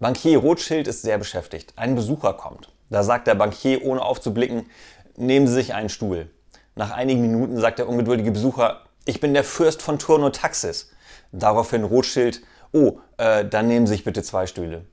Bankier Rothschild ist sehr beschäftigt. Ein Besucher kommt. Da sagt der Bankier, ohne aufzublicken, nehmen Sie sich einen Stuhl. Nach einigen Minuten sagt der ungeduldige Besucher, ich bin der Fürst von Turno Taxis. Daraufhin Rothschild, oh, äh, dann nehmen Sie sich bitte zwei Stühle.